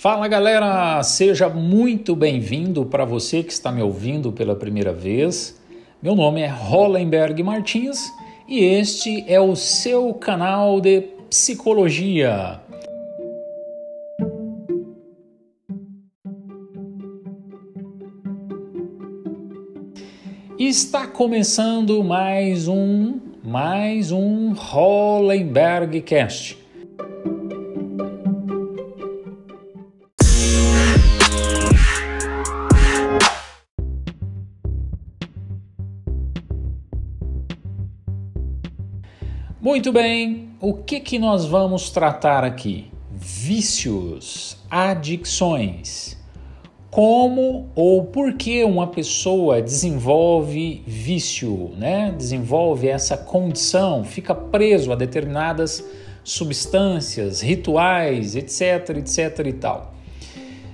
Fala galera, seja muito bem-vindo para você que está me ouvindo pela primeira vez. Meu nome é Hollenberg Martins e este é o seu canal de psicologia. Está começando mais um mais um Hollenberg Cast. Muito bem, o que que nós vamos tratar aqui? Vícios, adicções como ou por que uma pessoa desenvolve vício, né? desenvolve essa condição, fica preso a determinadas substâncias, rituais, etc, etc e tal.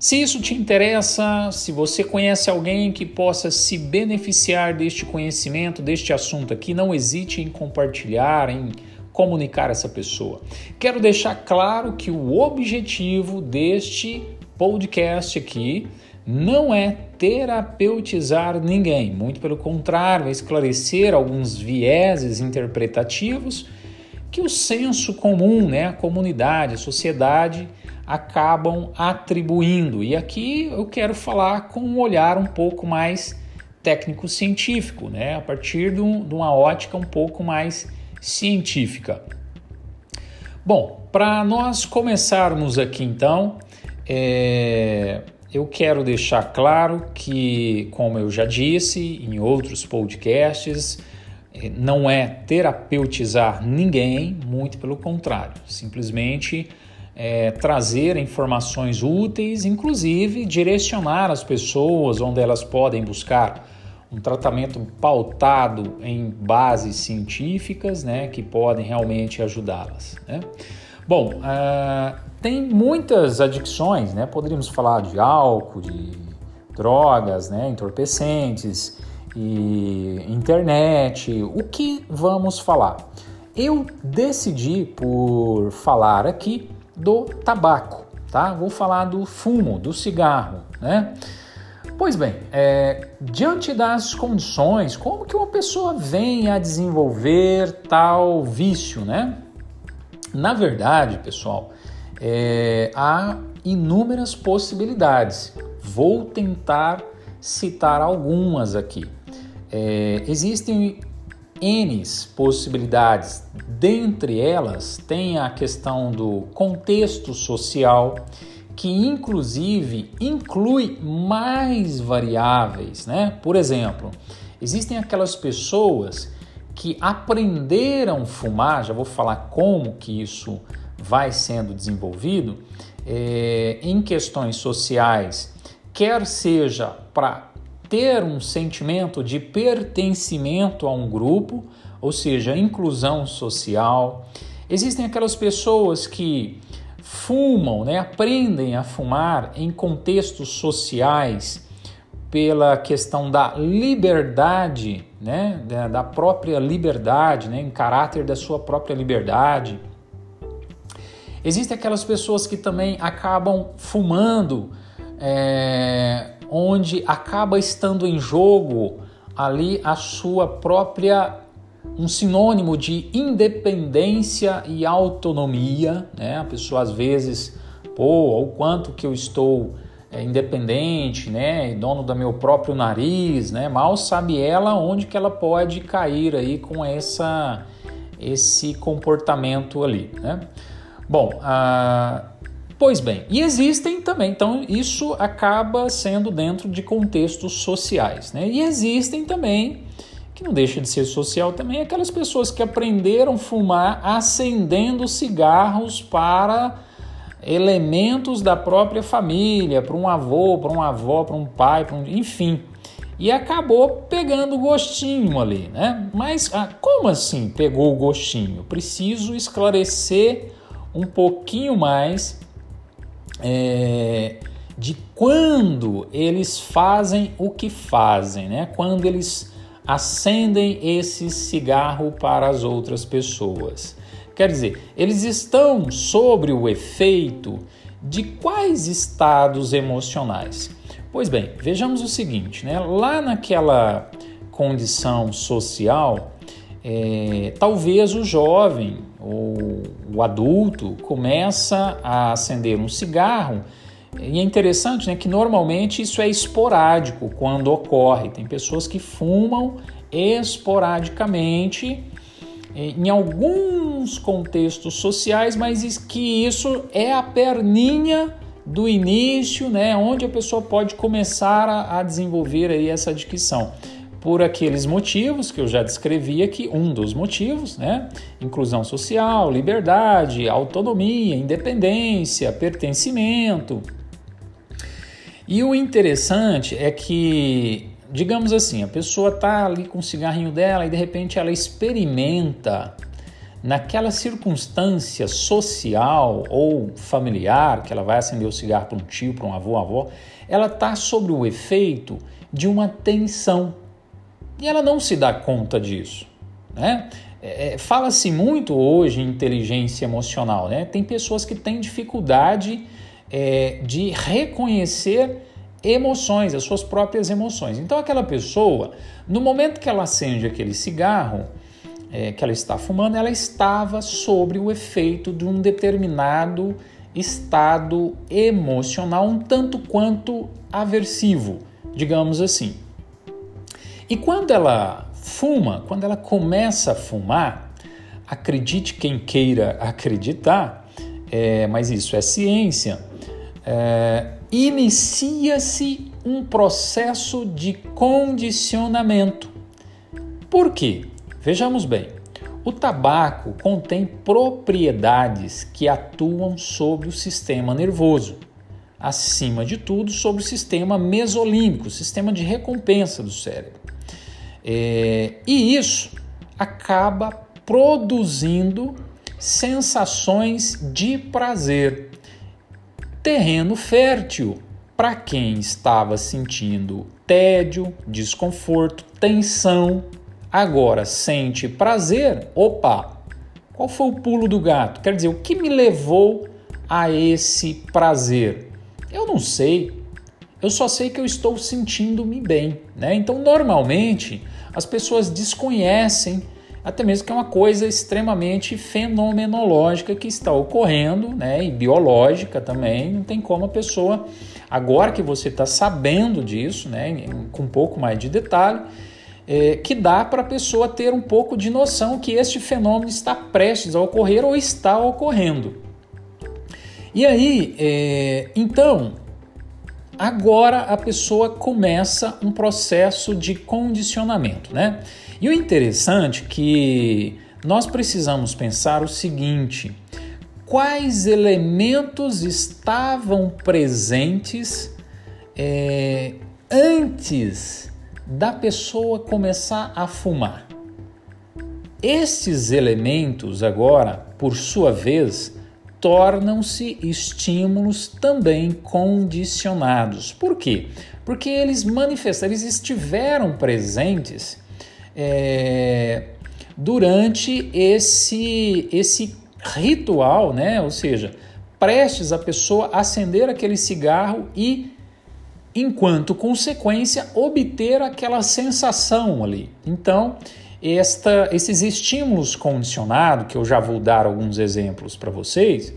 Se isso te interessa, se você conhece alguém que possa se beneficiar deste conhecimento, deste assunto aqui, não hesite em compartilhar, em comunicar essa pessoa. Quero deixar claro que o objetivo deste podcast aqui não é terapeutizar ninguém, muito pelo contrário, é esclarecer alguns vieses interpretativos que o senso comum, né, a comunidade, a sociedade acabam atribuindo. E aqui eu quero falar com um olhar um pouco mais técnico-científico, né, a partir de, um, uma ótica um pouco mais científica. Bom, para nós começarmos aqui então, é, eu quero deixar claro que, como eu já disse em outros podcasts, eh, não é terapeutizar ninguém, muito pelo contrário, simplesmente é, trazer informações úteis, inclusive direcionar as pessoas onde elas podem buscar um tratamento pautado em bases científicas, né, que podem realmente ajudá-las. Né? Bom, uh, tem muitas adicções, né? Poderíamos falar de álcool, de drogas, né? entorpecentes e internet. O que vamos falar? Eu decidi por falar aqui do tabaco, tá? Vou falar do fumo, do cigarro, né? Pois bem, é, diante das condições, como que uma pessoa vem a desenvolver tal vício, né? Na verdade, pessoal, é, há inúmeras possibilidades. Vou tentar citar algumas aqui. É, existem N possibilidades, dentre elas tem a questão do contexto social, que inclusive inclui mais variáveis, né? Por exemplo, existem aquelas pessoas que aprenderam fumar, já vou falar como que isso vai sendo desenvolvido, é, em questões sociais, quer seja para ter um sentimento de pertencimento a um grupo, ou seja, inclusão social. Existem aquelas pessoas que fumam, né, aprendem a fumar em contextos sociais pela questão da liberdade, né, da própria liberdade, né, em caráter da sua própria liberdade. Existem aquelas pessoas que também acabam fumando, é, onde acaba estando em jogo ali a sua própria um sinônimo de independência e autonomia, né? A pessoa às vezes, pô, o quanto que eu estou é, independente, né, dono do meu próprio nariz, né, mal sabe ela onde que ela pode cair aí com essa esse comportamento ali, né? Bom, ah, pois bem, e existem também, então isso acaba sendo dentro de contextos sociais, né? E existem também que não deixa de ser social também aquelas pessoas que aprenderam a fumar acendendo cigarros para elementos da própria família, para um avô, para uma avó, para um pai, um... enfim. E acabou pegando o gostinho ali, né? Mas ah, como assim pegou o gostinho? Preciso esclarecer um pouquinho mais é, de quando eles fazem o que fazem, né? Quando eles acendem esse cigarro para as outras pessoas. Quer dizer, eles estão sobre o efeito de quais estados emocionais? Pois bem, vejamos o seguinte, né? Lá naquela condição social, é, talvez o jovem ou o adulto começa a acender um cigarro e é interessante né, que normalmente isso é esporádico quando ocorre. Tem pessoas que fumam esporadicamente é, em alguns contextos sociais, mas que isso é a perninha do início, né, onde a pessoa pode começar a, a desenvolver aí essa dicção por aqueles motivos que eu já descrevi aqui, um dos motivos, né? Inclusão social, liberdade, autonomia, independência, pertencimento. E o interessante é que, digamos assim, a pessoa tá ali com o cigarrinho dela e de repente ela experimenta naquela circunstância social ou familiar, que ela vai acender o cigarro para um tio, para um avô, avó, ela está sob o efeito de uma tensão e ela não se dá conta disso. Né? É, é, Fala-se muito hoje em inteligência emocional. Né? Tem pessoas que têm dificuldade é, de reconhecer emoções, as suas próprias emoções. Então, aquela pessoa, no momento que ela acende aquele cigarro, é, que ela está fumando, ela estava sobre o efeito de um determinado estado emocional, um tanto quanto aversivo, digamos assim. E quando ela fuma, quando ela começa a fumar, acredite quem queira acreditar, é, mas isso é ciência, é, inicia-se um processo de condicionamento. Por quê? Vejamos bem. O tabaco contém propriedades que atuam sobre o sistema nervoso, acima de tudo sobre o sistema mesolímbico, sistema de recompensa do cérebro. É, e isso acaba produzindo sensações de prazer. Terreno fértil para quem estava sentindo tédio, desconforto, tensão, agora sente prazer. Opa! Qual foi o pulo do gato? Quer dizer, o que me levou a esse prazer? Eu não sei. Eu só sei que eu estou sentindo-me bem, né? Então, normalmente, as pessoas desconhecem até mesmo que é uma coisa extremamente fenomenológica que está ocorrendo, né? E biológica também. Não tem como a pessoa, agora que você está sabendo disso, né? Com um pouco mais de detalhe, é, que dá para a pessoa ter um pouco de noção que este fenômeno está prestes a ocorrer ou está ocorrendo. E aí, é, então, agora a pessoa começa um processo de condicionamento, né? E o interessante é que nós precisamos pensar o seguinte: quais elementos estavam presentes é, antes da pessoa começar a fumar? Estes elementos, agora, por sua vez, tornam-se estímulos também condicionados. Por quê? Porque eles manifestaram, eles estiveram presentes é, durante esse, esse ritual, né? Ou seja, prestes a pessoa acender aquele cigarro e, enquanto consequência, obter aquela sensação ali. Então, esta, esses estímulos condicionados, que eu já vou dar alguns exemplos para vocês,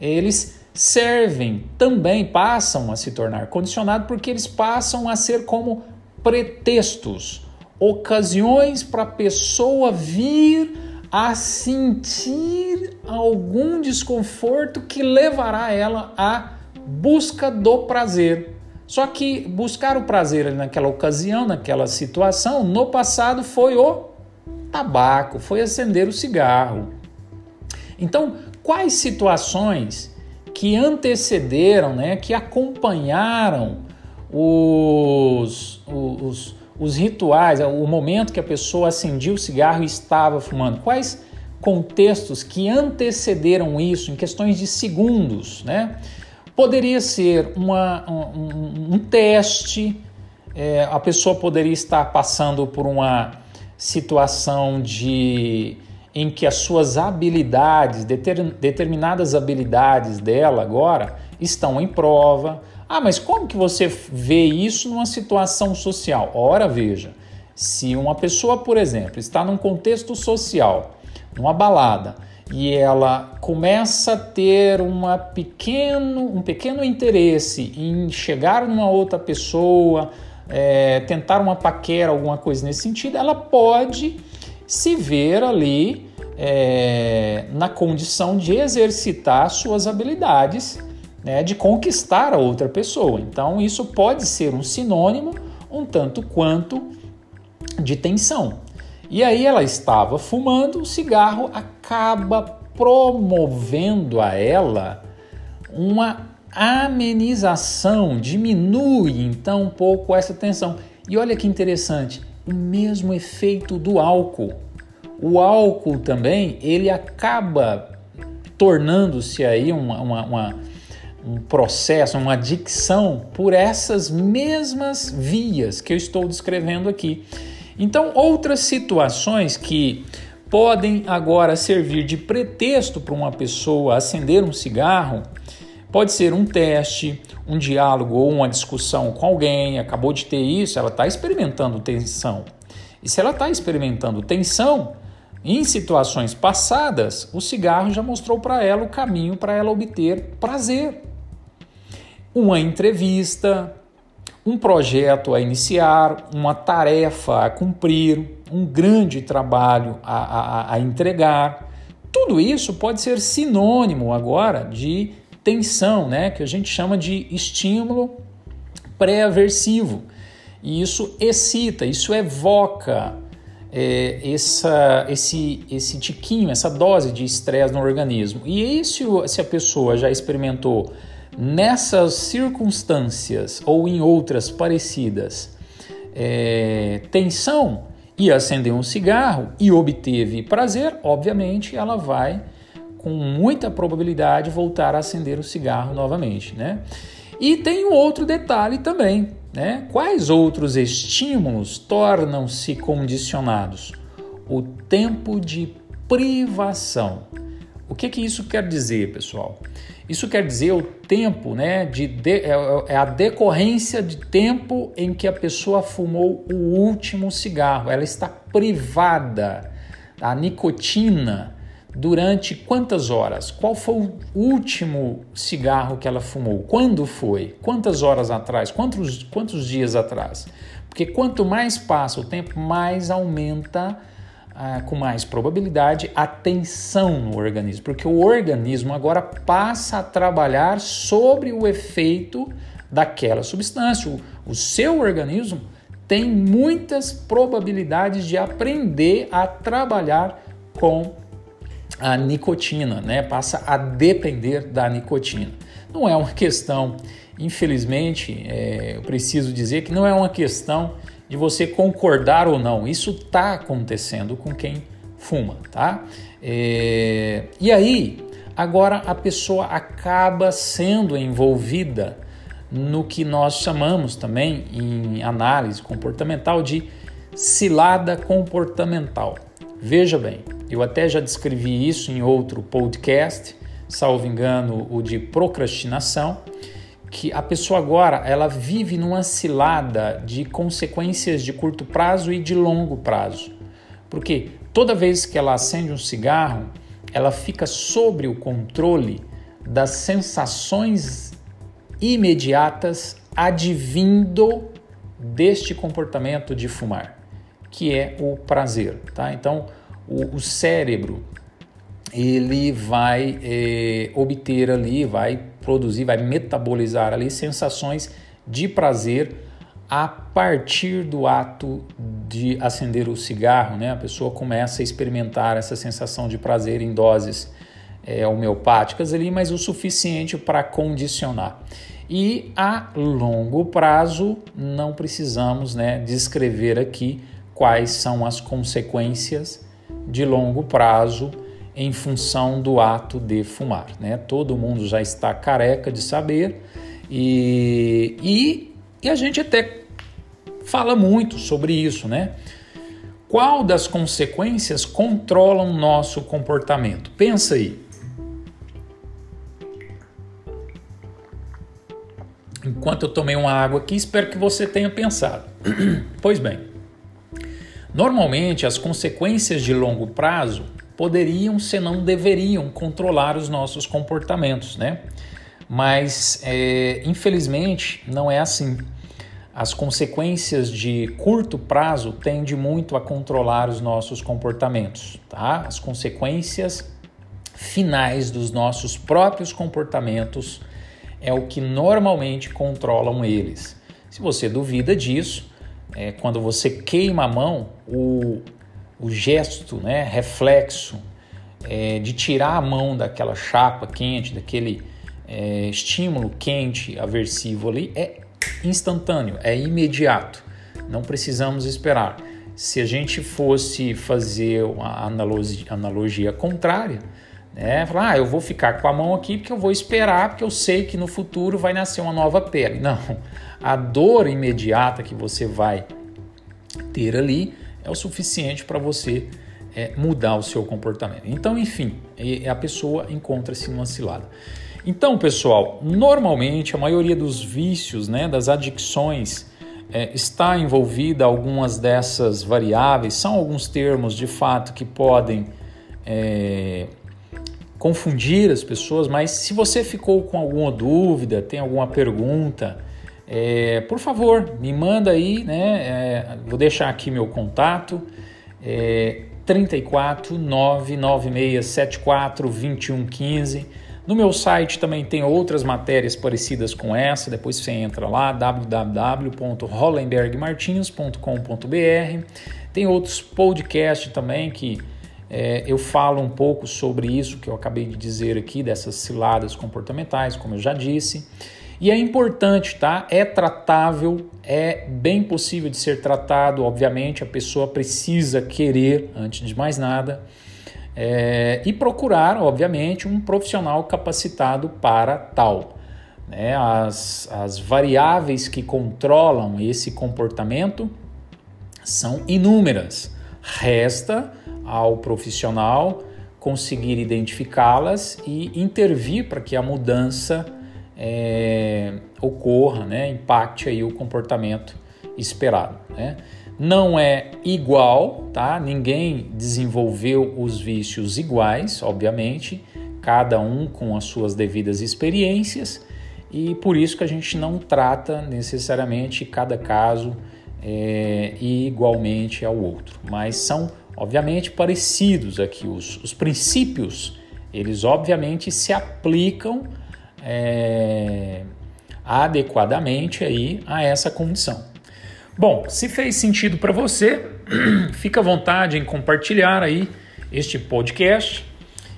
eles servem também, passam a se tornar condicionados porque eles passam a ser como pretextos, ocasiões para a pessoa vir a sentir algum desconforto que levará ela à busca do prazer. Só que buscar o prazer naquela ocasião, naquela situação, no passado foi o tabaco, foi acender o cigarro. Então, quais situações que antecederam, né, que acompanharam os, os, os rituais, o momento que a pessoa acendia o cigarro e estava fumando? Quais contextos que antecederam isso em questões de segundos, né? Poderia ser uma, um, um teste, é, a pessoa poderia estar passando por uma situação de em que as suas habilidades, determinadas habilidades dela agora estão em prova. Ah, mas como que você vê isso numa situação social? Ora, veja, se uma pessoa, por exemplo, está num contexto social, numa balada, e ela começa a ter uma pequeno, um pequeno interesse em chegar numa outra pessoa, é, tentar uma paquera, alguma coisa nesse sentido, ela pode se ver ali é, na condição de exercitar suas habilidades, né, de conquistar a outra pessoa. Então, isso pode ser um sinônimo um tanto quanto de tensão. E aí ela estava fumando, o cigarro acaba promovendo a ela uma amenização, diminui então um pouco essa tensão. E olha que interessante, o mesmo efeito do álcool. O álcool também, ele acaba tornando-se aí uma, uma, uma, um processo, uma adicção por essas mesmas vias que eu estou descrevendo aqui. Então, outras situações que podem agora servir de pretexto para uma pessoa acender um cigarro pode ser um teste, um diálogo ou uma discussão com alguém. Acabou de ter isso, ela está experimentando tensão. E se ela está experimentando tensão, em situações passadas, o cigarro já mostrou para ela o caminho para ela obter prazer. Uma entrevista, um projeto a iniciar, uma tarefa a cumprir, um grande trabalho a, a, a entregar. Tudo isso pode ser sinônimo agora de tensão, né? que a gente chama de estímulo pré-aversivo. E isso excita, isso evoca é, essa, esse, esse tiquinho, essa dose de estresse no organismo. E aí, se, a pessoa já experimentou Nessas circunstâncias ou em outras parecidas, é, tensão e acender um cigarro e obteve prazer, obviamente ela vai com muita probabilidade voltar a acender o cigarro novamente, né? E tem um outro detalhe também, né? Quais outros estímulos tornam-se condicionados? O tempo de privação. O que, que isso quer dizer, pessoal? Isso quer dizer o tempo, né? De, de é, é, a decorrência de tempo em que a pessoa fumou o último cigarro. Ela está privada da nicotina durante quantas horas? Qual foi o último cigarro que ela fumou? Quando foi? Quantas horas atrás? Quantos, quantos dias atrás? Porque quanto mais passa o tempo, mais aumenta ah, com mais probabilidade a tensão no organismo, porque o organismo agora passa a trabalhar sobre o efeito daquela substância. O, o seu organismo tem muitas probabilidades de aprender a trabalhar com a nicotina, né? Passa a depender da nicotina. Não é uma questão, infelizmente, é, eu preciso dizer que não é uma questão de você concordar ou não. Isso está acontecendo com quem fuma, tá? É... E aí, agora a pessoa acaba sendo envolvida no que nós chamamos também em análise comportamental de cilada comportamental. Veja bem, eu até já descrevi isso em outro podcast, salvo engano, o de procrastinação que a pessoa agora ela vive numa cilada de consequências de curto prazo e de longo prazo. Porque toda vez que ela acende um cigarro, ela fica sobre o controle das sensações imediatas advindo deste comportamento de fumar, que é o prazer, tá? Então, o, o cérebro ele vai é, obter ali, vai produzir, vai metabolizar ali sensações de prazer a partir do ato de acender o cigarro, né? A pessoa começa a experimentar essa sensação de prazer em doses é, homeopáticas ali, mas o suficiente para condicionar. E a longo prazo, não precisamos né, descrever aqui quais são as consequências de longo prazo em função do ato de fumar. Né? Todo mundo já está careca de saber e, e, e a gente até fala muito sobre isso, né? Qual das consequências controlam nosso comportamento? Pensa aí. Enquanto eu tomei uma água aqui, espero que você tenha pensado. pois bem, normalmente as consequências de longo prazo poderiam, se não deveriam, controlar os nossos comportamentos, né? Mas é, infelizmente não é assim. As consequências de curto prazo tendem muito a controlar os nossos comportamentos, tá? As consequências finais dos nossos próprios comportamentos é o que normalmente controlam eles. Se você duvida disso, é, quando você queima a mão, o, o gesto, né, reflexo é, de tirar a mão daquela chapa quente, daquele é, estímulo quente aversivo ali, é instantâneo, é imediato. Não precisamos esperar. Se a gente fosse fazer uma analogia, analogia contrária, né? Falar, ah, eu vou ficar com a mão aqui porque eu vou esperar, porque eu sei que no futuro vai nascer uma nova pele. Não, a dor imediata que você vai ter ali é o suficiente para você é, mudar o seu comportamento. Então, enfim, a pessoa encontra-se numa cilada. Então, pessoal, normalmente a maioria dos vícios, né, das adicções, é, está envolvida algumas dessas variáveis. São alguns termos de fato que podem é, confundir as pessoas, mas se você ficou com alguma dúvida, tem alguma pergunta, é, por favor, me manda aí, né? É, vou deixar aqui meu contato. É, 34 99674 2115. No meu site também tem outras matérias parecidas com essa, depois você entra lá www.hollenbergmartins.com.br. Tem outros podcasts também que é, eu falo um pouco sobre isso que eu acabei de dizer aqui, dessas ciladas comportamentais, como eu já disse. E é importante, tá? É tratável, é bem possível de ser tratado. Obviamente, a pessoa precisa querer, antes de mais nada, é, e procurar, obviamente, um profissional capacitado para tal. Né? As, as variáveis que controlam esse comportamento são inúmeras. Resta ao profissional conseguir identificá-las e intervir para que a mudança é, ocorra, né, impacte aí o comportamento esperado. Né? Não é igual, tá? Ninguém desenvolveu os vícios iguais, obviamente, cada um com as suas devidas experiências e por isso que a gente não trata necessariamente cada caso é, igualmente ao outro, mas são obviamente parecidos aqui. Os, os princípios, eles obviamente se aplicam é, adequadamente aí a essa condição. Bom, se fez sentido para você, fica à vontade em compartilhar aí este podcast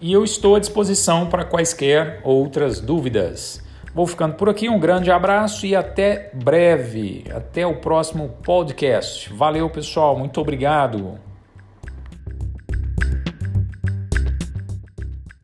e eu estou à disposição para quaisquer outras dúvidas. Vou ficando por aqui, um grande abraço e até breve. Até o próximo podcast. Valeu, pessoal, muito obrigado.